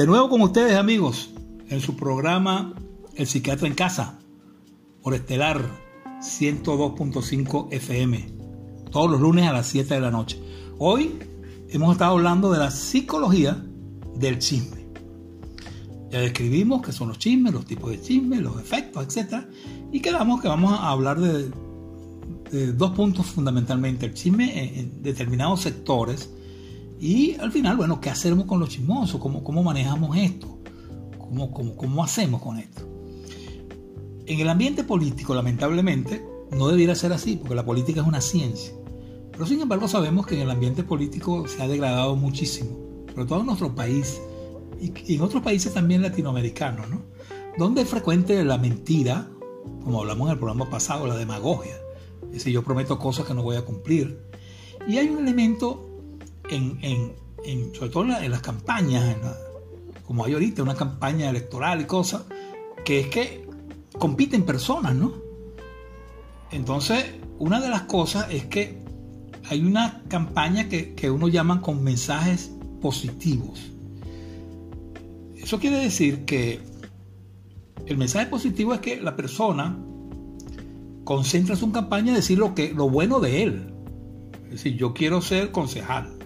De nuevo con ustedes amigos, en su programa El Psiquiatra en Casa, por Estelar 102.5 FM, todos los lunes a las 7 de la noche. Hoy hemos estado hablando de la psicología del chisme. Ya describimos qué son los chismes, los tipos de chismes, los efectos, etc. Y quedamos que vamos a hablar de, dos puntos fundamentalmente. El chisme en determinados sectores y al final, bueno, ¿qué hacemos con los chismosos? ¿Cómo, cómo manejamos esto? ¿Cómo, cómo, cómo hacemos con esto? En el ambiente político, lamentablemente, no debiera ser así, porque la política es una ciencia. Pero sin embargo sabemos que en el ambiente político se ha degradado muchísimo, sobre todo en nuestro país y en otros países también latinoamericanos, ¿no? Donde es frecuente la mentira, como hablamos en el programa pasado, la demagogia. Es decir, yo prometo cosas que no voy a cumplir. Y hay un elemento en, sobre todo en, las campañas, como hay ahorita, una campaña electoral y cosas, que es que compiten personas, ¿no? Entonces, una de las cosas es que hay una campaña que, que uno llama con mensajes positivos. Eso quiere decir que el mensaje positivo es que la persona concentra su campaña en decir lo, que, lo bueno de él. Es decir, yo quiero ser concejal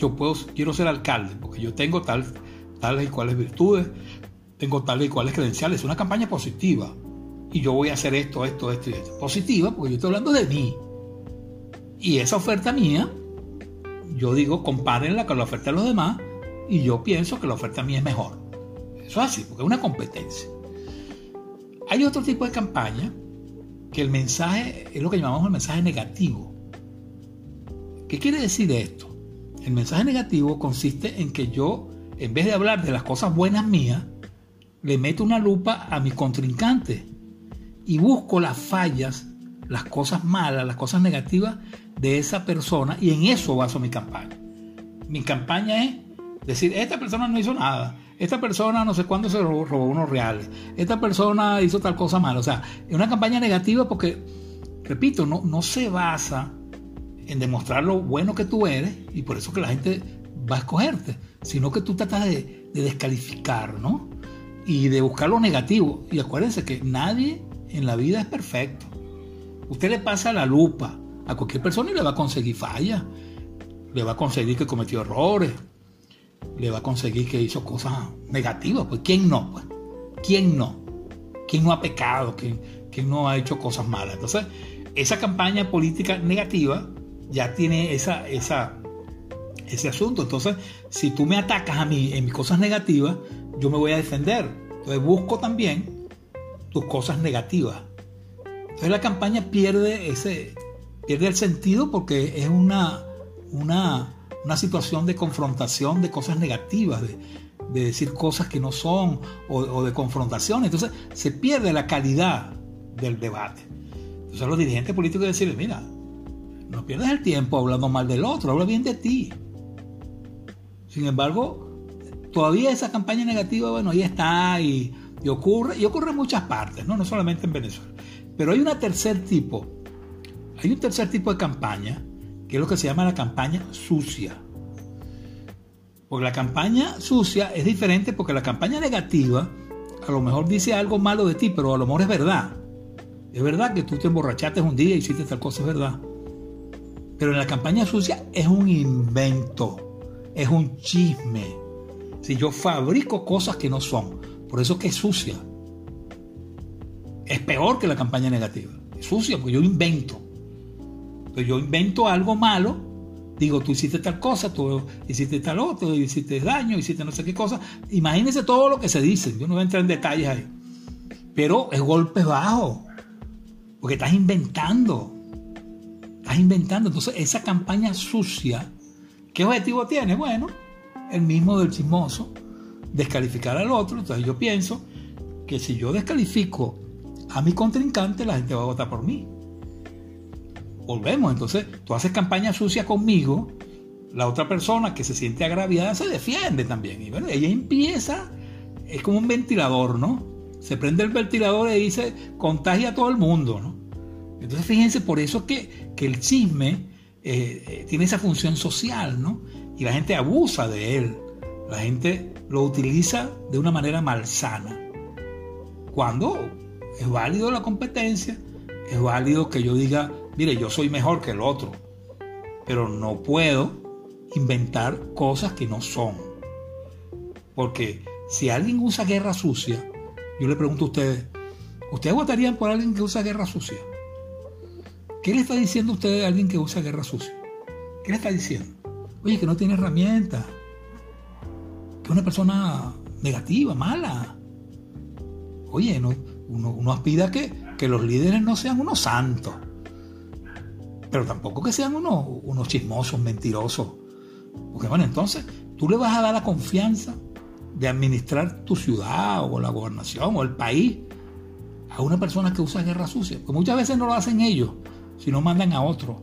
yo puedo, quiero ser alcalde, porque yo tengo tal, tales y cuales virtudes, tengo tales y cuales credenciales. Es una campaña positiva. Y yo voy a hacer esto, esto, esto y esto. Positiva, porque yo estoy hablando de mí. Y esa oferta mía, yo digo, compárenla con la oferta de los demás, y yo pienso que la oferta mía es mejor. Eso es así, porque es una competencia. Hay otro tipo de campaña que el mensaje es lo que llamamos el mensaje negativo. ¿Qué quiere decir esto? El mensaje negativo consiste en que yo, en vez de hablar de las cosas buenas mías, le meto una lupa a mi contrincante y busco las fallas, las cosas malas, las cosas negativas de esa persona y en eso baso mi campaña. Mi campaña es decir, esta persona no hizo nada, esta persona no sé cuándo se robó, unos reales, esta persona hizo tal cosa mala. O sea, es una campaña negativa porque, repito, no, no se basa en demostrar lo bueno que tú eres y por eso que la gente va a escogerte, sino que tú tratas de, descalificar, ¿no? Y de buscar lo negativo. Y acuérdense que nadie en la vida es perfecto. Usted le pasa la lupa a cualquier persona y le va a conseguir fallas, le va a conseguir que cometió errores, le va a conseguir que hizo cosas negativas. Pues ¿quién no? Pues? ¿Quién no? ¿Quién no ha pecado? ¿Quién, ¿Quién no ha hecho cosas malas? Entonces, esa campaña política negativa ya tiene esa, esa, ese asunto. Entonces, si tú me atacas a mí en mis cosas negativas, yo me voy a defender. Entonces busco también tus cosas negativas. Entonces la campaña pierde ese pierde el sentido porque es una, una, una situación de confrontación de cosas negativas, de, decir cosas que no son o, de confrontación. Entonces se pierde la calidad del debate. Entonces los dirigentes políticos decirles, mira, no pierdas el tiempo hablando mal del otro, habla bien de ti. Sin embargo, todavía esa campaña negativa, bueno, ahí está y, ocurre, y ocurre en muchas partes, ¿no? no solamente en Venezuela. Pero hay un tercer tipo, hay un tercer tipo de campaña, que es lo que se llama la campaña sucia. Porque la campaña sucia es diferente porque la campaña negativa a lo mejor dice algo malo de ti, pero a lo mejor es verdad. Es verdad que tú te emborrachaste un día y hiciste tal cosa, es verdad. Pero en la campaña sucia es un invento, es un chisme. Si yo fabrico cosas que no son, por eso que es sucia. Es peor que la campaña negativa. Es sucia porque yo invento. Entonces yo invento algo malo, digo, tú hiciste tal cosa, tú hiciste tal otro, hiciste daño, hiciste no sé qué cosa. Imagínense todo lo que se dice. Yo no voy a entrar en detalles ahí. Pero es golpe bajo. Porque estás inventando inventando. Entonces, esa campaña sucia, ¿qué objetivo tiene? Bueno, el mismo del chismoso, descalificar al otro. Entonces, yo pienso que si yo descalifico a mi contrincante, la gente va a votar por mí. Volvemos, entonces, tú haces campaña sucia conmigo, la otra persona que se siente agraviada se defiende también. Y bueno, ella empieza, es como un ventilador, ¿no? Se prende el ventilador y dice, contagia a todo el mundo, ¿no? Entonces fíjense, por eso que, que el chisme eh, eh, tiene esa función social, ¿no? Y la gente abusa de él. La gente lo utiliza de una manera malsana. Cuando es válido la competencia, es válido que yo diga, mire, yo soy mejor que el otro, pero no puedo inventar cosas que no son. Porque si alguien usa guerra sucia, yo le pregunto a ustedes, ¿ustedes votarían por alguien que usa guerra sucia? ¿Qué le está diciendo usted a alguien que usa guerra sucia? ¿Qué le está diciendo? Oye, que no tiene herramientas, que es una persona negativa, mala. Oye, no, uno, aspira que, que los líderes no sean unos santos, pero tampoco que sean unos, unos chismosos, mentirosos. Porque bueno, entonces tú le vas a dar la confianza de administrar tu ciudad o la gobernación o el país a una persona que usa guerra sucia. Porque muchas veces no lo hacen ellos, sino mandan a otro.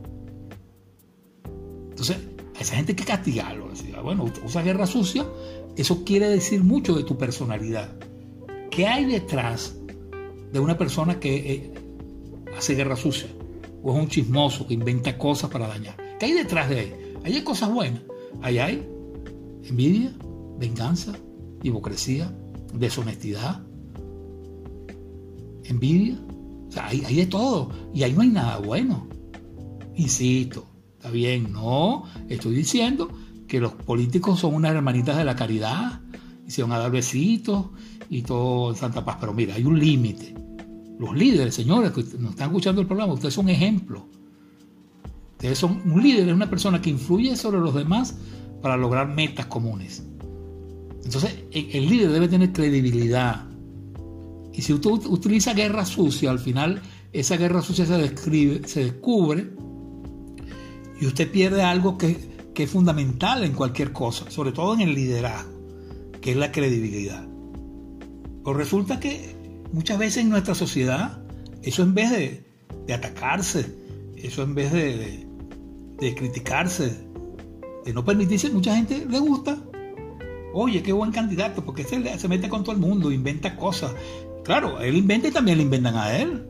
Entonces, a esa gente hay que castigarlo. bueno, usa guerra sucia, eso quiere decir mucho de tu personalidad. ¿Qué hay detrás de una persona que eh, hace guerra sucia? O es un chismoso que inventa cosas para dañar. ¿Qué hay detrás de ahí? Ahí hay cosas buenas. Ahí hay envidia, venganza, hipocresía, deshonestidad, envidia. Hay, hay de todo. Y ahí no hay nada bueno. Insisto, está bien, no. Estoy diciendo que los políticos son unas hermanitas de la caridad y se van a dar besitos y todo en Santa Paz. Pero mira, hay un límite. Los líderes, señores, que nos están escuchando el programa, ustedes son ejemplos. Ustedes son un líder, es una persona que influye sobre los demás para lograr metas comunes. Entonces, el líder debe tener credibilidad. Y si usted utiliza guerra sucia, al final esa guerra sucia se, describe, se descubre y usted pierde algo que, que es fundamental en cualquier cosa, sobre todo en el liderazgo, que es la credibilidad. Pues resulta que muchas veces en nuestra sociedad, eso en vez de, de atacarse, eso en vez de, de, criticarse, de no permitirse, mucha gente le gusta. Oye, qué buen candidato, porque se, se mete con todo el mundo, inventa cosas. Claro, él inventa y también le inventan a él,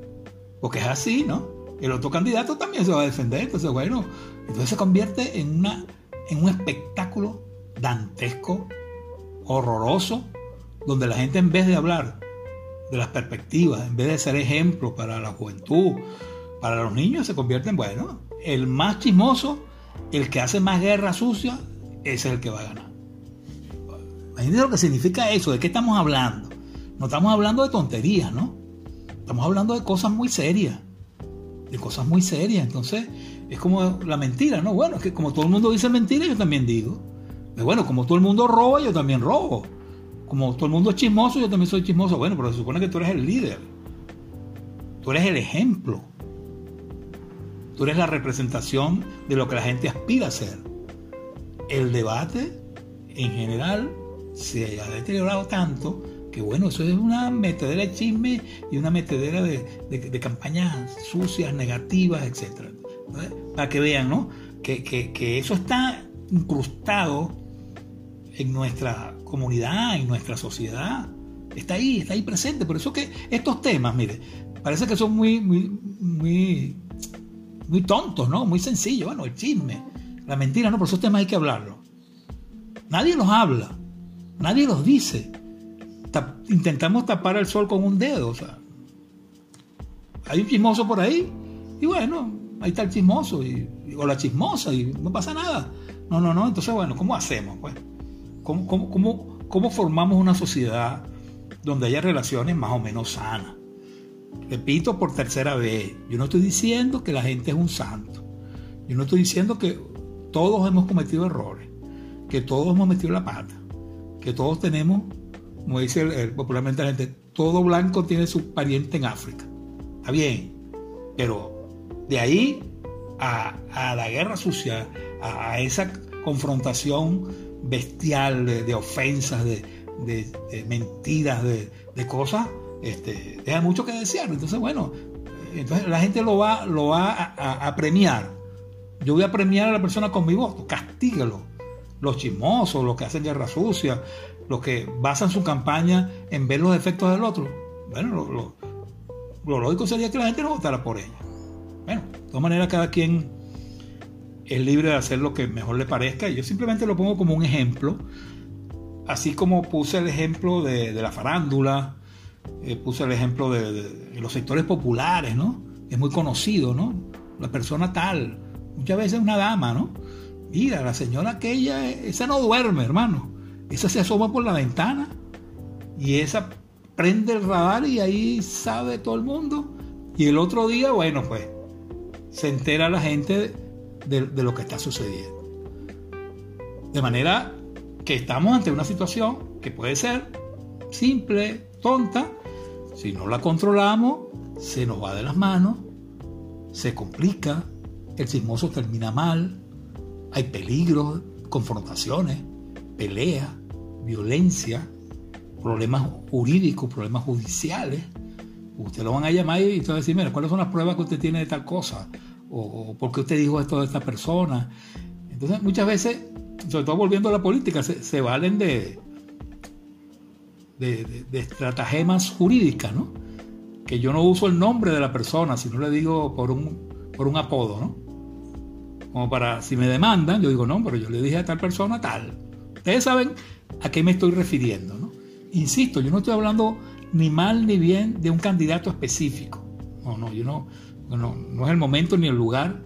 porque es así, ¿no? El otro candidato también se va a defender, entonces bueno, entonces se convierte en, una, en un espectáculo dantesco, horroroso, donde la gente en vez de hablar de las perspectivas, en vez de ser ejemplo para la juventud, para los niños, se convierte en, bueno, el más chismoso, el que hace más guerra sucia, ese es el que va a ganar. Imagínense lo que significa eso, de qué estamos hablando. No estamos hablando de tonterías, ¿no? Estamos hablando de cosas muy serias. De cosas muy serias. Entonces, es como la mentira, ¿no? Bueno, es que como todo el mundo dice mentira, yo también digo. Pero bueno, como todo el mundo roba, yo también robo. Como todo el mundo es chismoso, yo también soy chismoso. Bueno, pero se supone que tú eres el líder. Tú eres el ejemplo. Tú eres la representación de lo que la gente aspira a ser. El debate, en general, se ha deteriorado tanto que bueno, eso es una metedera de chisme y una metedera de, campañas sucias, negativas, etc. Para que vean, ¿no? Que, que, eso está incrustado en nuestra comunidad, en nuestra sociedad. Está ahí, está ahí presente. Por eso que estos temas, mire, parece que son muy, muy, muy, muy tontos, ¿no? Muy sencillos. Bueno, el chisme, la mentira, no, por esos temas hay que hablarlo. Nadie los habla, nadie los dice. Intentamos tapar el sol con un dedo, o sea. Hay un chismoso por ahí, y bueno, ahí está el chismoso, y, o la chismosa, y no pasa nada. No, no, no, entonces bueno, ¿cómo hacemos? Pues? ¿Cómo, cómo, cómo formamos una sociedad donde haya relaciones más o menos sanas? Repito por tercera vez, yo no estoy diciendo que la gente es un santo. Yo no estoy diciendo que todos hemos cometido errores, que todos hemos metido la pata, que todos tenemos, como dice popularmente la gente, todo blanco tiene su pariente en África. Está bien, pero de ahí a, la guerra sucia, a, esa confrontación bestial de, ofensas, de, mentiras, de, cosas, este, deja mucho que desear. Entonces, bueno, entonces la gente lo va, lo va a, premiar. Yo voy a premiar a la persona con mi voto, castígalo. Los chismosos, los que hacen guerra sucia, los que basan su campaña en ver los efectos del otro. Bueno, lo, lógico sería que la gente no votara por ella. Bueno, de todas maneras, cada quien es libre de hacer lo que mejor le parezca. Yo simplemente lo pongo como un ejemplo así como puse el ejemplo de, la farándula, eh, puse el ejemplo de, los sectores populares, ¿no? Es muy conocido, ¿no? La persona tal, muchas veces una dama, ¿no? Mira, la señora aquella, esa no duerme, hermano. Esa se asoma por la ventana y esa prende el radar y ahí sabe todo el mundo. Y el otro día, bueno, pues se entera la gente de, de lo que está sucediendo. De manera que estamos ante una situación que puede ser simple, tonta, si no la controlamos, se nos va de las manos, se complica, el chismoso termina mal, hay peligros, confrontaciones, peleas, violencia, problemas jurídicos, problemas judiciales. Usted lo van a llamar y usted va a decir, mira, ¿cuáles son las pruebas que usted tiene de tal cosa? O, por qué usted dijo esto de esta persona. Entonces, muchas veces, sobre todo volviendo a la política, se, valen de, de, de, estratagemas jurídicas, ¿no? Que yo no uso el nombre de la persona, sino le digo por un, por un apodo, ¿no? Como para, si me demandan, yo digo, no, pero yo le dije a tal persona tal. Ustedes saben a qué me estoy refiriendo, ¿no? Insisto, yo no estoy hablando ni mal ni bien de un candidato específico. No, no, yo no, no, es el momento ni el lugar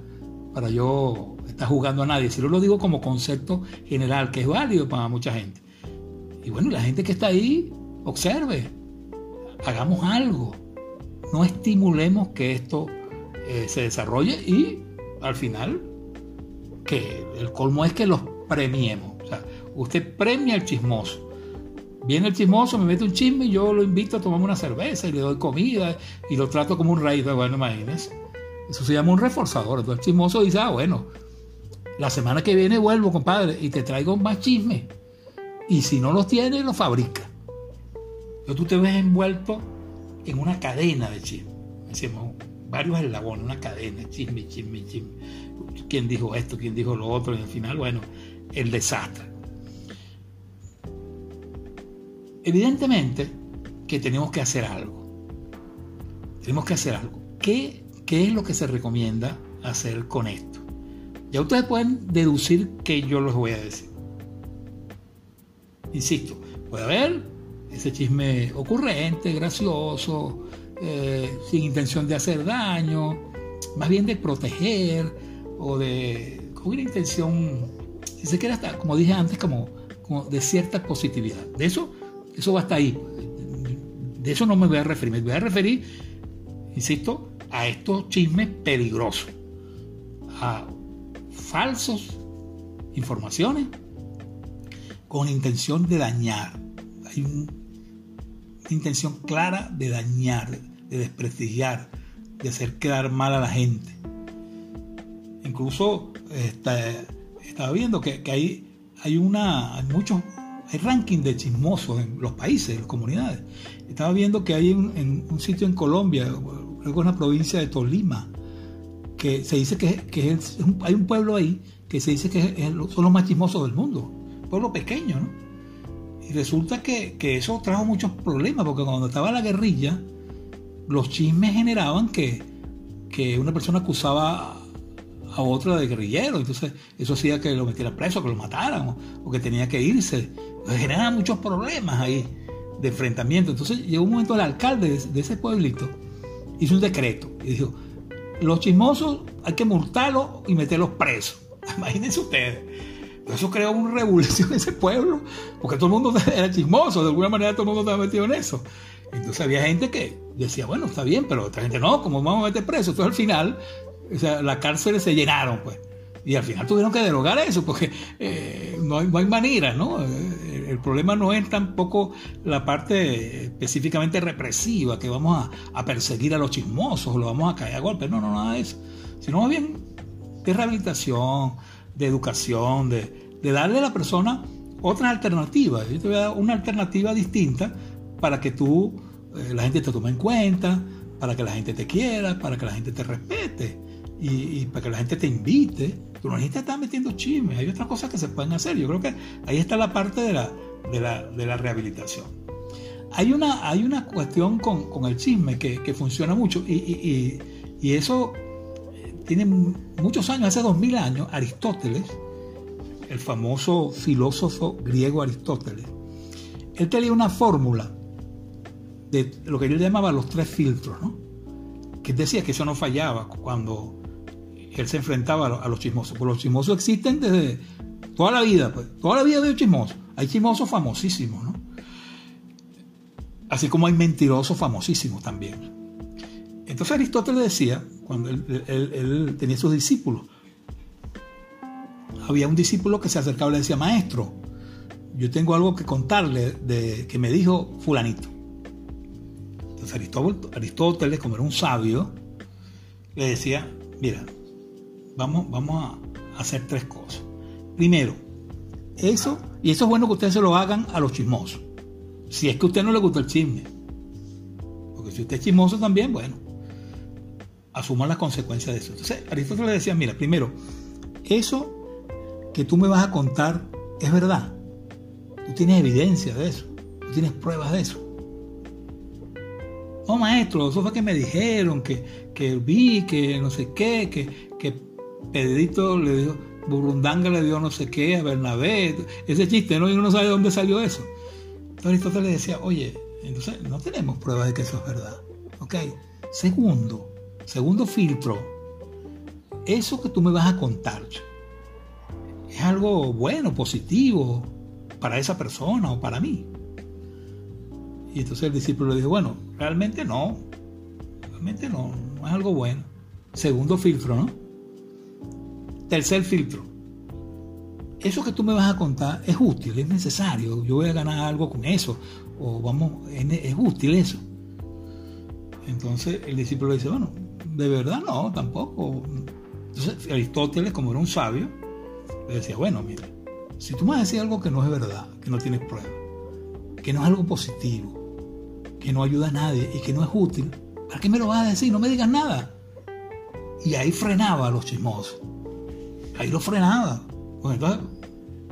para yo estar jugando a nadie. Si lo digo como concepto general, que es válido para mucha gente. Y bueno, la gente que está ahí, observe, hagamos algo. No estimulemos que esto eh, se desarrolle y al final que el colmo es que los premiemos. Usted premia al chismoso. Viene el chismoso, me mete un chisme y yo lo invito a tomar una cerveza y le doy comida y lo trato como un rey. Bueno, imagínense. Eso se llama un reforzador. Entonces el chismoso dice, ah, bueno, la semana que viene vuelvo, compadre, y te traigo más chisme. Y si no los tiene, los fabrica. Entonces tú te ves envuelto en una cadena de chisme. Decimos, varios eslabones, una cadena, chisme, chisme, chisme. ¿Quién dijo esto? ¿Quién dijo lo otro? Y al final, bueno, el desastre. Evidentemente que tenemos que hacer algo. Tenemos que hacer algo. ¿Qué, ¿Qué es lo que se recomienda hacer con esto? Ya ustedes pueden deducir que yo les voy a decir. Insisto, puede haber ese chisme ocurrente, gracioso, eh, sin intención de hacer daño, más bien de proteger o de con una intención, si se quiere hasta, como dije antes, como, como de cierta positividad. De eso eso va hasta ahí. De eso no me voy a referir. Me voy a referir, insisto, a estos chismes peligrosos. A falsos informaciones con intención de dañar. Hay una intención clara de dañar, de desprestigiar, de hacer quedar mal a la gente. Incluso estaba viendo que, hay, hay, una, hay muchos hay ranking de chismosos en los países, en las comunidades. Estaba viendo que hay un, sitio en Colombia, luego en la provincia de Tolima, que se dice que, hay un pueblo ahí que se dice que son los más chismosos del mundo. Un pueblo pequeño, ¿no? Y resulta que, eso trajo muchos problemas, porque cuando estaba la guerrilla, los chismes generaban que, que una persona acusaba a otro de guerrillero. Entonces, eso hacía que lo metieran preso, que lo mataran, o, que tenía que irse. generaba muchos problemas ahí de enfrentamiento. Entonces, llegó un momento el alcalde de, ese pueblito hizo un decreto y dijo: Los chismosos hay que multarlos y meterlos presos. Imagínense ustedes. Eso creó una revolución en ese pueblo, porque todo el mundo era chismoso, de alguna manera todo el mundo estaba metido en eso. Entonces había gente que decía, bueno, está bien, pero otra gente no, como vamos a meter presos? Entonces al final o sea, las cárceles se llenaron, pues. Y al final tuvieron que derogar eso, porque eh, no, hay, manera, ¿no? Eh, el, problema no es tampoco la parte específicamente represiva, que vamos a, perseguir a los chismosos lo vamos a caer a golpes, no, no, nada de eso. Sino más bien de rehabilitación, de educación, de, darle a la persona otra alternativa. Yo te voy a dar una alternativa distinta para que tú, eh, la gente te tome en cuenta, para que la gente te quiera, para que la gente te respete y, para que la gente te invite. Tú no necesitas estar metiendo chismes, hay otras cosas que se pueden hacer. Yo creo que ahí está la parte de la, de la, de la rehabilitación. Hay una, hay una cuestión con, con el chisme que, que funciona mucho y, y, y, eso eh, tiene muchos años, hace dos mil años, Aristóteles, el famoso filósofo griego Aristóteles, él tenía una fórmula de lo que él llamaba los tres filtros, ¿no? Que decía que eso no fallaba cuando él se enfrentaba a los chismosos. Pues los chismosos existen desde toda la vida, pues. Toda la vida de chismosos. Hay chismosos famosísimos, ¿no? Así como hay mentirosos famosísimos también. Entonces Aristóteles decía, cuando él, tenía sus discípulos, había un discípulo que se acercaba y le decía, maestro, yo tengo algo que contarle de que me dijo fulanito. Entonces Aristóteles, como era un sabio, le decía, mira, vamos, vamos a hacer tres cosas. Primero, eso, y eso es bueno que ustedes se lo hagan a los chismosos. Si es que a usted no le gusta el chisme. Porque si usted es chismoso también, bueno, asuma las consecuencias de eso. Entonces, Aristóteles le decía, mira, primero, eso que tú me vas a contar es verdad. Tú tienes evidencia de eso. Tú tienes pruebas de eso. No, maestro, eso fue que me dijeron, que, que vi, que no sé qué, que, que Pedrito le dijo, Burundanga le dio no sé qué a Bernabé. Ese chiste, ¿no? Y uno no sabe de dónde salió eso. Entonces Aristóteles le decía, oye, entonces no tenemos pruebas de que eso es verdad. ¿Ok? Segundo, segundo filtro, eso que tú me vas a contar es algo bueno, positivo para esa persona o para mí. Y entonces el discípulo le dijo, bueno, realmente no, realmente no, no es algo bueno. Segundo filtro, ¿no? Tercer filtro. Eso que tú me vas a contar es útil, es necesario. Yo voy a ganar algo con eso. O vamos, es, útil eso. Entonces el discípulo le dice, bueno, de verdad no, tampoco. Entonces Aristóteles, como era un sabio, le decía, bueno, mira, si tú me vas a decir algo que no es verdad, que no tienes prueba, que no es algo positivo, que no ayuda a nadie y que no es útil, ¿para qué me lo vas a decir? No me digas nada. Y ahí frenaba a los chismosos ahí lo frenaba. Pues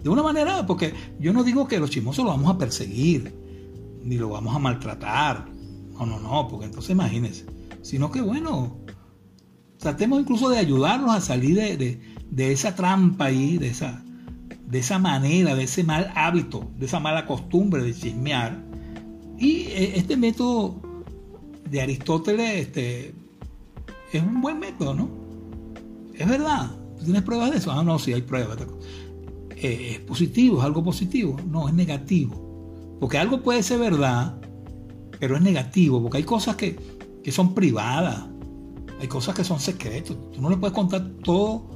de una manera, porque yo no digo que los chismosos lo vamos a perseguir, ni lo vamos a maltratar. No, no, no, porque entonces imagínense. Sino que bueno, tratemos incluso de ayudarlos a salir de, esa trampa ahí, de esa, de esa manera, de ese mal hábito, de esa mala costumbre de chismear. Y eh, este método de Aristóteles este, es un buen método, ¿no? Es verdad. ¿Tienes pruebas de eso? Ah, no, sí hay pruebas. Eh, ¿Es positivo? ¿Es algo positivo? No, es negativo. Porque algo puede ser verdad, pero es negativo, porque hay cosas que, son privadas, hay cosas que son secretos. Tú no le puedes contar todo,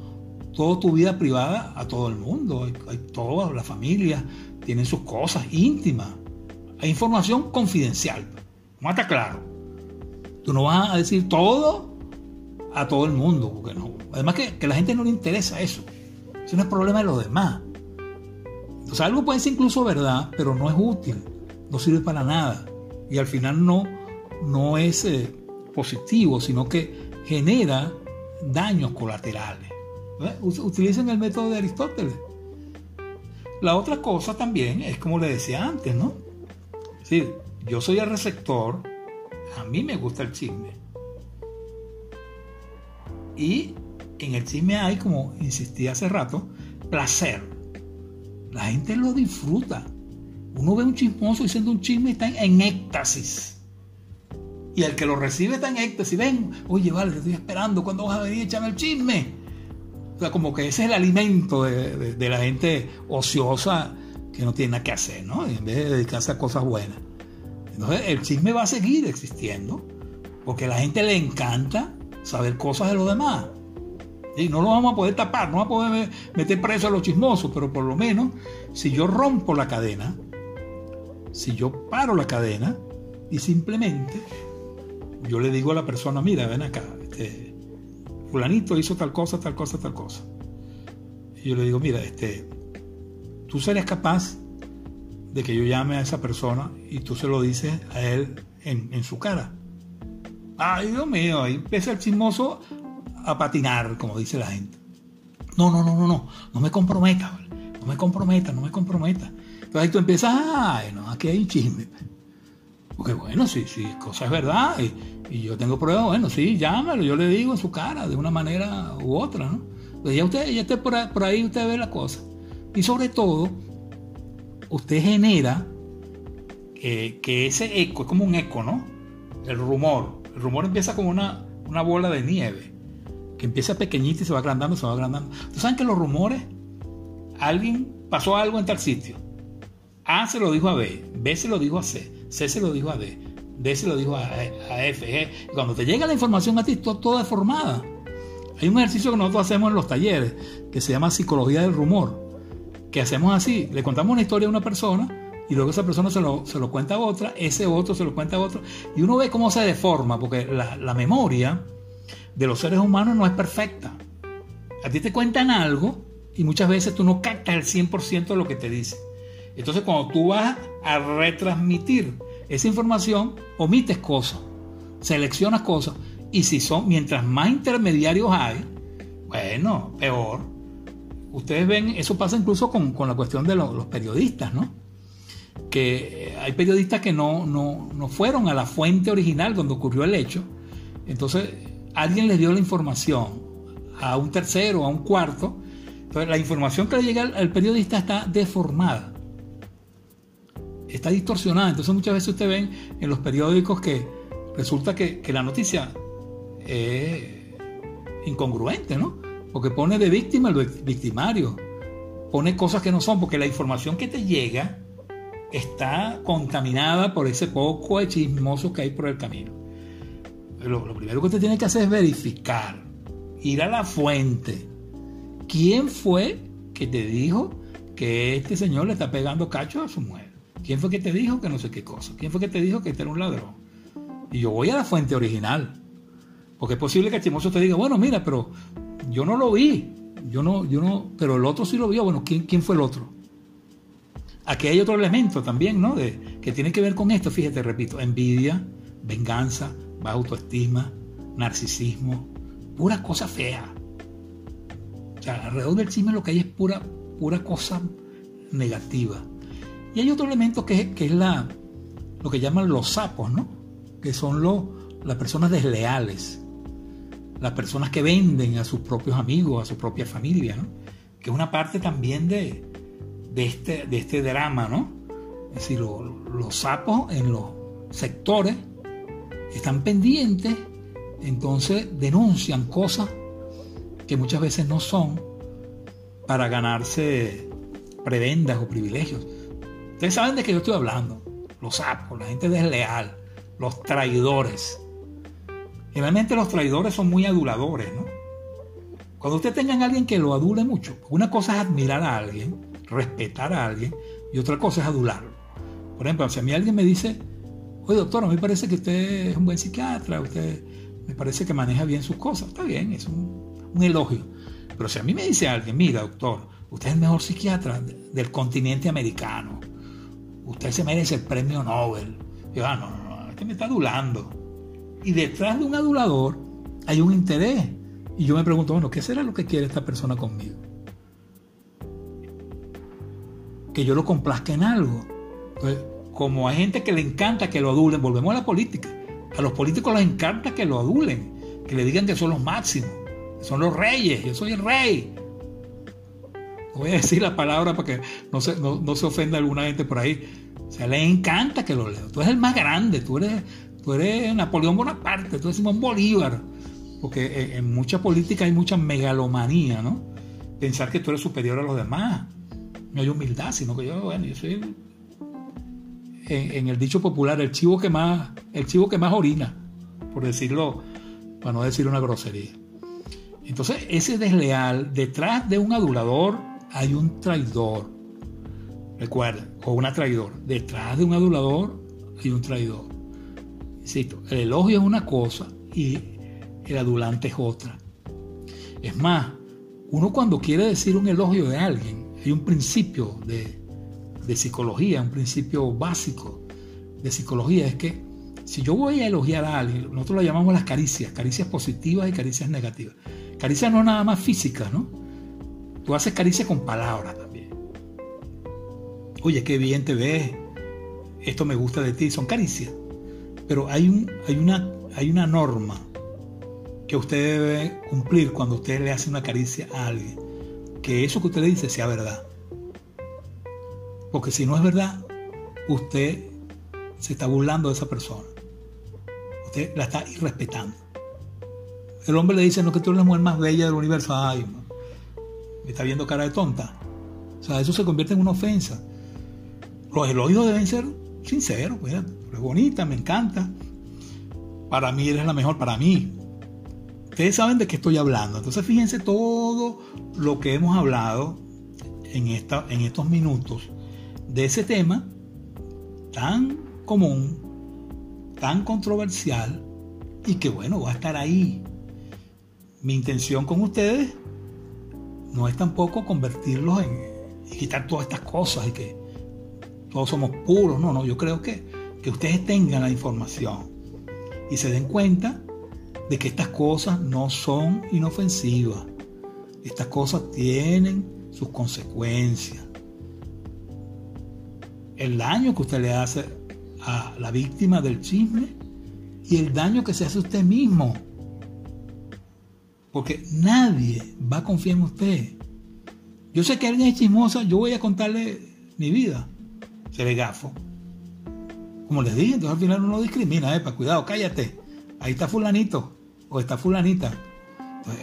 toda tu vida privada a todo el mundo. Hay, hay todas las familias tienen sus cosas íntimas. Hay información confidencial. Está claro. Tú no vas a decir todo a todo el mundo, porque no, Además que, que a la gente no le interesa eso. Eso no es problema de los demás. Entonces algo puede ser incluso verdad, pero no es útil, no sirve para nada. Y al final no, no es eh, positivo, sino que genera daños colaterales. Utilicen el método de Aristóteles. La otra cosa también es como le decía antes, ¿no? Es yo soy el receptor, a mí me gusta el chisme. Y en el chisme hay, como insistí hace rato, placer. La gente lo disfruta. Uno ve un chismoso diciendo un chisme y está en, éxtasis. Y el que lo recibe está en éxtasis. Ven, oye, vale, te estoy esperando. ¿Cuándo vas a venir? Échame el chisme. O sea, como que ese es el alimento de, de la gente ociosa que no tiene nada que hacer, ¿no? En vez de dedicarse a cosas buenas. Entonces, el chisme va a seguir existiendo. Porque a la gente le encanta saber cosas de los demás. Y no lo vamos a poder tapar, no vamos a poder meter preso a los chismosos, pero por lo menos si yo rompo la cadena, si yo paro la cadena y simplemente yo le digo a la persona, mira, ven acá, este, fulanito hizo tal cosa, tal cosa, tal cosa. Y yo le digo, mira, este, tú serías capaz de que yo llame a esa persona y tú se lo dices a él en, en su cara. Ay, Dios mío, ahí empieza el chismoso a patinar, como dice la gente. No, no, no, no, no, no me comprometa, no me comprometa, no me comprometa. Entonces ahí tú empiezas, ay, no, aquí hay un chisme. Porque bueno, si, si cosa es verdad y, yo tengo pruebas, bueno, sí, llámalo, yo le digo en su cara, de una manera u otra, ¿no? Pues ya usted, ya ahí, por ahí usted ve la cosa. Y sobre todo, usted genera eh, que ese eco es como un eco, ¿no? El rumor. El rumor empieza como una, una bola de nieve, que empieza pequeñita y se va agrandando, se va agrandando. Ustedes saben que los rumores, alguien pasó algo en tal sitio. A se lo dijo a B, B se lo dijo a C, C se lo dijo a D, D se lo dijo a, F, G. Cuando te llega la información a ti, toda deformada. Hay un ejercicio que nosotros hacemos en los talleres que se llama psicología del rumor. Que hacemos así: le contamos una historia a una persona y luego esa persona se lo, se lo cuenta a otra, ese otro se lo cuenta a otro. Y uno ve cómo se deforma, porque la, la memoria de los seres humanos no es perfecta. A ti te cuentan algo y muchas veces tú no captas el 100% de lo que te dicen. Entonces cuando tú vas a retransmitir esa información, omites cosas, seleccionas cosas. Y si son, mientras más intermediarios hay, bueno, peor. Ustedes ven, eso pasa incluso con, con la cuestión de los periodistas, ¿no? Que hay periodistas que no, no, no fueron a la fuente original donde ocurrió el hecho. Entonces, alguien les dio la información a un tercero, a un cuarto. Entonces, la información que le llega al periodista está deformada está distorsionada. Entonces muchas veces ustedes ven en los periódicos que resulta que, la noticia es incongruente, ¿no? Porque pone de víctima el victimario, pone cosas que no son, porque la información que te llega está contaminada por ese poco de chismosos que hay por el camino. Lo, lo primero que usted tiene que hacer es verificar, ir a la fuente. ¿Quién fue que te dijo que este señor le está pegando cacho a su mujer? ¿Quién fue que te dijo que no sé qué cosa? ¿Quién fue que te dijo que este era un ladrón? Y yo voy a la fuente original. Porque es posible que el chismoso te diga, bueno, mira, pero yo no lo vi. Yo no, yo no, pero el otro sí lo vio. Bueno, ¿quién, quién fue el otro? Aquí hay otro elemento también, ¿no? Que tiene que ver con esto, fíjate, repito, envidia, venganza, baja autoestima, narcisismo, pura cosa fea. O sea, alrededor del chisme lo que hay es pura, pura cosa negativa. Y hay otro elemento que, es la, lo que llaman los sapos, ¿no? Que son las personas desleales, las personas que venden a sus propios amigos, a su propia familia, ¿no? Que es una parte también de, este, de este drama, ¿no? Es decir, los sapos en los sectores están pendientes, entonces denuncian cosas que muchas veces no son para ganarse prebendas o privilegios. Ustedes saben de qué yo estoy hablando. Los sapos, la gente desleal, los traidores. Generalmente los traidores son muy aduladores, ¿no? Cuando usted tengan a alguien que lo adule mucho, una cosa es admirar a alguien, respetar a alguien, y otra cosa es adularlo. Por ejemplo, si a mí alguien me dice, oye doctor, a mí me parece que usted es un buen psiquiatra, usted me parece que maneja bien sus cosas, está bien, es un, elogio. Pero si a mí me dice alguien, mira doctor, usted es el mejor psiquiatra del continente americano, usted se merece el premio Nobel. yo, ah, no, no, no, este me está adulando. Y detrás de un adulador hay un interés. Y yo me pregunto, bueno, ¿qué será lo que quiere esta persona conmigo? Que yo lo complazca en algo. Entonces, como hay gente que le encanta que lo adulen, volvemos a la política. A los políticos les encanta que lo adulen, que le digan que son los máximos, que son los reyes, yo soy el rey. No voy a decir la palabra para que no se, no, se ofenda alguna gente por ahí. O sea, le encanta que lo lea. Tú eres el más grande, tú eres, tú eres Napoleón Bonaparte, tú eres Simón Bolívar. Porque en mucha política hay mucha megalomanía, ¿no? Pensar que tú eres superior a los demás. No hay humildad, sino que yo, bueno, yo soy en, el dicho popular, el chivo que más, el chivo que más orina, por decirlo, para no decir una grosería. Entonces, ese desleal, detrás de un adulador, hay un traidor. Recuerden, o una traidor. Detrás de un adulador hay un traidor. Insisto, el elogio es una cosa y el adulante es otra. Es más, uno cuando quiere decir un elogio de alguien, hay un principio de, psicología, un principio básico de psicología, es que si yo voy a elogiar a alguien, nosotros lo llamamos las caricias, caricias positivas y caricias negativas. Caricias no nada más físicas, ¿no? Tú haces caricia con palabras también. Oye, qué bien te ves. Esto me gusta de ti. Son caricias. Pero hay una norma que usted debe cumplir cuando usted le hace una caricia a alguien. Que eso que usted le dice sea verdad. Porque si no es verdad, usted se está burlando de esa persona. Usted la está irrespetando. El hombre le dice, no, que tú eres la mujer más bella del universo. Ay, me está viendo cara de tonta. O sea, eso se convierte en una ofensa. Los elogios deben ser sinceros. Pues, es bonita, me encanta. Para mí eres la mejor, para mí. Ustedes saben de qué estoy hablando. Entonces fíjense todo lo que hemos hablado en, esta, en estos minutos de ese tema tan común, tan controversial y que bueno, va a estar ahí. Mi intención con ustedes no es tampoco convertirlos en y quitar todas estas cosas y que todos somos puros. No, no, yo creo que, que ustedes tengan la información y se den cuenta de que estas cosas no son inofensivas. Estas cosas tienen sus consecuencias. El daño que usted le hace a la víctima del chisme y el daño que se hace a usted mismo. Porque nadie va a confiar en usted. Yo sé que alguien es chismosa, yo voy a contarle mi vida. Seré gafo. Como les dije, entonces al final uno discrimina, cuidado, cállate. Ahí está fulanito o está fulanita.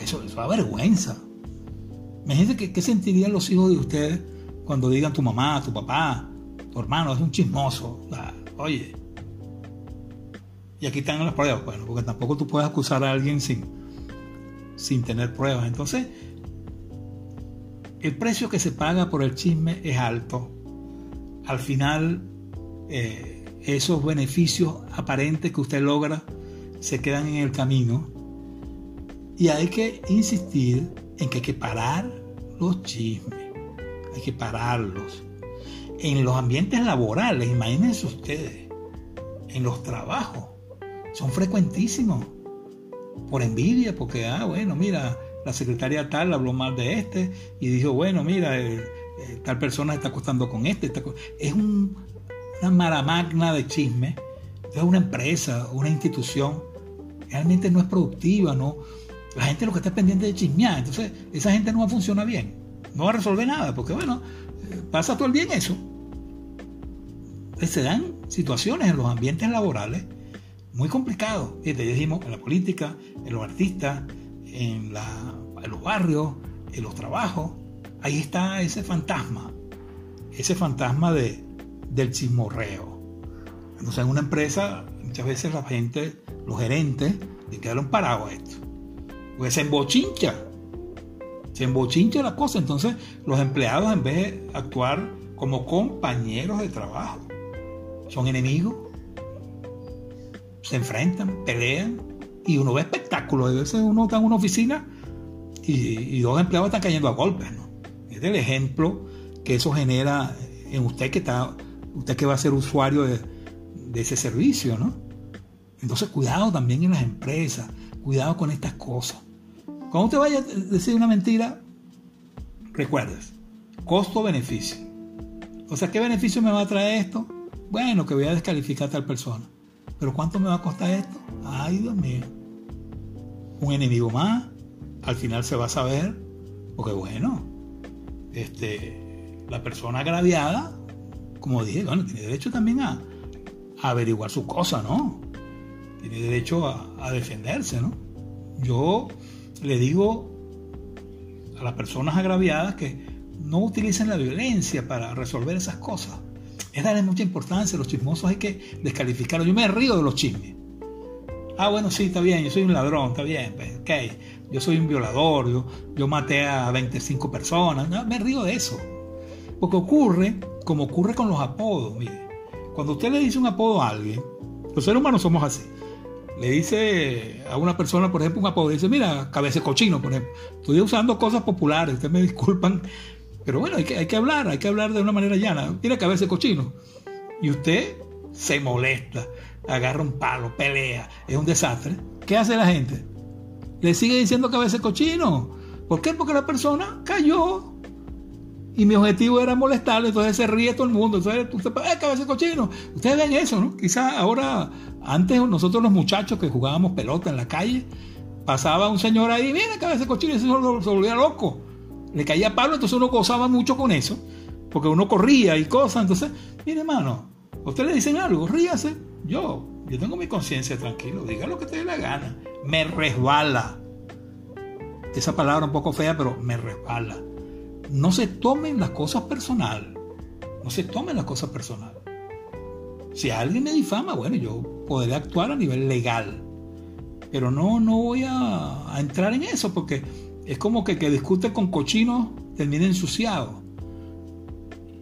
eso, eso da vergüenza. Imagínense qué, qué sentirían los hijos de ustedes cuando digan tu mamá, tu papá, tu hermano es un chismoso. oye. Y aquí están las pruebas, bueno, porque tampoco tú puedes acusar a alguien sin, sin tener pruebas. Entonces, el precio que se paga por el chisme es alto. Al final, eh, esos beneficios aparentes que usted logra se quedan en el camino. Y hay que insistir en que hay que parar los chismes. Hay que pararlos. En los ambientes laborales, imagínense ustedes, en los trabajos, son frecuentísimos. Por envidia, porque, ah, bueno, mira, la secretaria tal habló mal de este y dijo, bueno, mira, eh, eh, tal persona está acostando con este. es una maramagna de chisme. Es una empresa, una institución, realmente no es productiva, ¿no? La gente lo que está pendiente de chismear, entonces esa gente no va a funcionar bien, no va a resolver nada, porque bueno, eh, pasa todo el día en eso. se dan situaciones en los ambientes laborales muy complicados. Ya dijimos, en la política, en los artistas, en, los barrios, en los trabajos. Ahí está ese fantasma, ese fantasma de, del chismorreo. Entonces en una empresa, muchas veces la gente, los gerentes, le quedaron parados a esto. Porque se embochincha. Se embochincha la cosa. Entonces los empleados en vez de actuar como compañeros de trabajo, son enemigos se enfrentan, pelean y uno ve espectáculos. A veces uno está en una oficina y, dos empleados están cayendo a golpes. ¿no? Es el ejemplo que eso genera en usted que está, usted que va a ser usuario de, ese servicio, ¿no? Entonces cuidado también en las empresas, cuidado con estas cosas. Cuando usted vaya a decir una mentira, recuerdes, costo-beneficio. O sea, ¿qué beneficio me va a traer esto? Bueno, que voy a descalificar a tal persona. Pero ¿cuánto me va a costar esto? Ay, Dios mío. Un enemigo más. Al final se va a saber. Porque bueno, este, la persona agraviada, como dije, bueno, tiene derecho también a, averiguar su cosa, ¿no? Tiene derecho a, a defenderse, ¿no? Yo le digo a las personas agraviadas que no utilicen la violencia para resolver esas cosas es darle mucha importancia. Los chismosos hay que descalificarlos. Yo me río de los chismes. Ah, bueno, sí, está bien, yo soy un ladrón, está bien, pues, ok. Yo soy un violador, yo, yo maté a 25 personas. No, me río de eso. Porque ocurre como ocurre con los apodos. Mire, cuando usted le dice un apodo a alguien, los seres humanos somos así. Le dice a una persona, por ejemplo, un apodo, dice, mira, cabeza cochino, por ejemplo. Estoy usando cosas populares, ustedes me disculpan pero bueno, hay que, hay que hablar, hay que hablar de una manera llana. Que haberse cochino. Y usted se molesta, agarra un palo, pelea, es un desastre. ¿Qué hace la gente? Le sigue diciendo que a veces cochino. ¿Por qué? Porque la persona cayó. Y mi objetivo era molestarle, entonces se ríe todo el mundo. Entonces, usted, ¡eh, cabeza cochino! Ustedes ven eso, ¿no? Quizás ahora, antes nosotros los muchachos que jugábamos pelota en la calle, pasaba un señor ahí, mira, cabeza cochino, y eso se volvía loco le caía palo, entonces uno gozaba mucho con eso, porque uno corría y cosas. Entonces, mire hermano, usted le dicen algo, ríase. Yo, yo tengo mi conciencia tranquilo, diga lo que te dé la gana. Me resbala. Esa palabra un poco fea, pero me resbala. No se tomen las cosas personal. No se tomen las cosas personal. Si alguien me difama, bueno, yo podré actuar a nivel legal. Pero no, no voy a, entrar en eso porque es como que que discute con cochino termina ensuciado.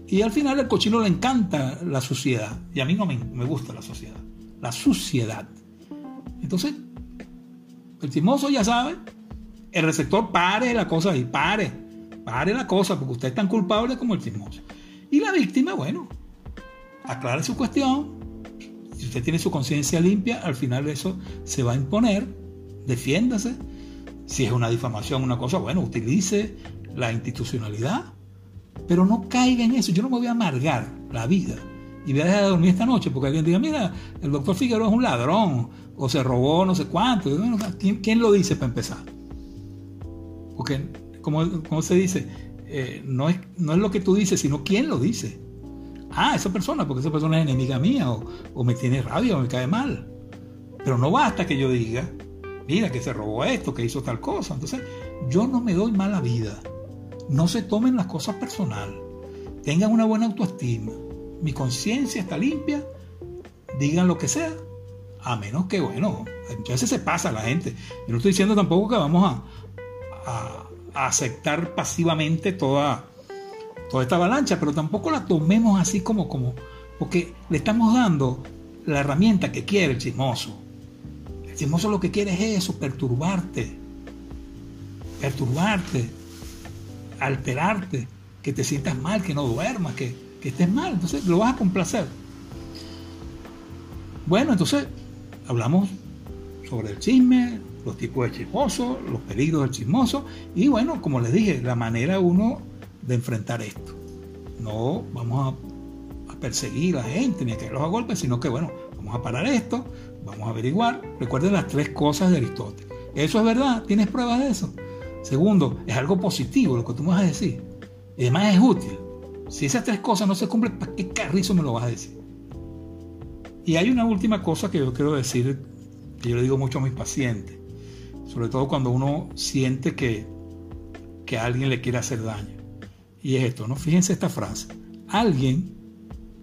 Y al final al cochino le encanta la suciedad. Y a mí no me, me gusta la suciedad. La suciedad. Entonces, el chismoso ya sabe, el receptor pare la cosa y pare, pare la cosa, porque usted es tan culpable como el chismoso. Y la víctima, bueno, aclare su cuestión. Si usted tiene su conciencia limpia, al final eso se va a imponer. Defiéndase. Si es una difamación, una cosa, bueno, utilice la institucionalidad. Pero no caiga en eso. Yo no me voy a amargar la vida y voy a dejar de dormir esta noche porque alguien diga, mira, el doctor Figueroa es un ladrón o se robó no sé cuánto. ¿quién, lo dice para empezar? Porque, como, se dice, eh, no, es, no es lo que tú dices, sino quién lo dice ah, esa persona, porque esa persona es enemiga mía, o, me tiene rabia, o me cae mal. Pero no basta que yo diga, mira, que se robó esto, que hizo tal cosa. Entonces, yo no me doy mala vida. No se tomen las cosas personal. Tengan una buena autoestima. Mi conciencia está limpia. Digan lo que sea. A menos que, bueno, a veces se pasa la gente. Yo no estoy diciendo tampoco que vamos a, a aceptar pasivamente toda, toda esta avalancha, pero tampoco la tomemos así como, como, porque le estamos dando la herramienta que quiere el chismoso. El chismoso lo que quiere es eso, perturbarte, perturbarte, alterarte, que te sientas mal, que no duermas, que, que estés mal, entonces lo vas a complacer. Bueno, entonces hablamos sobre el chisme, los tipos de chismoso, los peligros del chismoso y bueno, como les dije, la manera uno de enfrentar esto. No vamos a, perseguir a la gente ni a caerlos a golpes, sino que bueno, vamos a parar esto, vamos a averiguar. Recuerden las tres cosas de Aristóteles. Eso es verdad, tienes pruebas de eso. Segundo, es algo positivo lo que tú me vas a decir. Y además es útil. Si esas tres cosas no se cumplen, ¿para qué carrizo me lo vas a decir? Y hay una última cosa que yo quiero decir, que yo le digo mucho a mis pacientes, sobre todo cuando uno siente que, que alguien le quiere hacer daño. Y es esto, ¿no? Fíjense esta frase. Alguien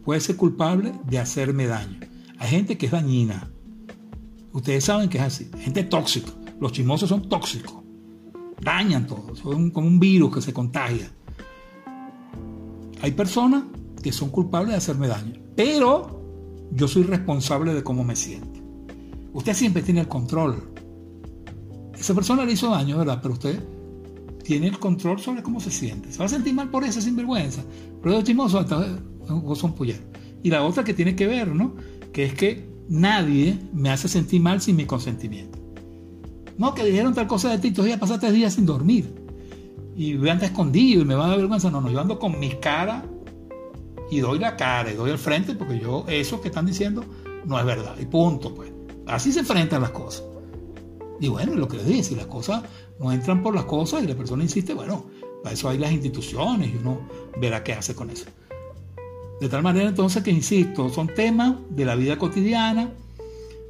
puede ser culpable de hacerme daño. Hay gente que es dañina. Ustedes saben que es así. Gente tóxica. Los chismosos son tóxicos. Dañan todo. Son como un virus que se contagia. Hay personas que son culpables de hacerme daño. Pero yo soy responsable de cómo me siento. Usted siempre tiene el control. Esa persona le hizo daño, ¿verdad? Pero usted tiene el control sobre cómo se siente. Se va a sentir mal por eso, sinvergüenza. Pero los chismosos son polleros. Y la otra que tiene que ver, ¿no? Que es que nadie me hace sentir mal sin mi consentimiento. No, que dijeron tal cosa de ti, entonces ya pasar tres días sin dormir. Y voy a escondido y me va a dar vergüenza. No, no, yo ando con mis caras y doy la cara y doy el frente porque yo, eso que están diciendo no es verdad. Y punto, pues. Así se enfrentan las cosas. Y bueno, lo que les dije, si las cosas no entran por las cosas y la persona insiste, bueno, para eso hay las instituciones y uno verá qué hace con eso. De tal manera entonces que, insisto, son temas de la vida cotidiana,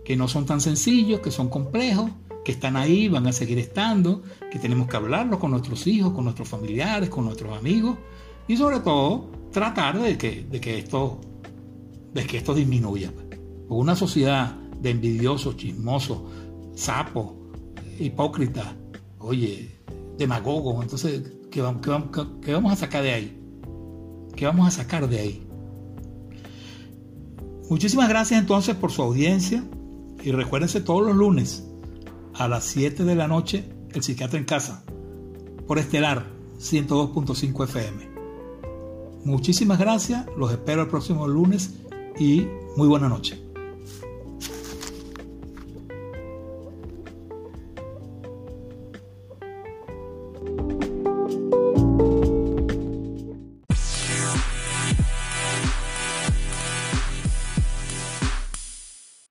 que no son tan sencillos, que son complejos, que están ahí, van a seguir estando, que tenemos que hablarlo con nuestros hijos, con nuestros familiares, con nuestros amigos y sobre todo tratar de que, de que, esto, de que esto disminuya. Una sociedad de envidiosos, chismosos, sapos, hipócritas, oye, demagogo, entonces, ¿qué vamos, qué, vamos, a sacar de ahí? ¿Qué vamos a sacar de ahí? Muchísimas gracias entonces por su audiencia y recuérdense todos los lunes a las 7 de la noche el psiquiatra en casa por Estelar 102.5 FM. Muchísimas gracias, los espero el próximo lunes y muy buena noche.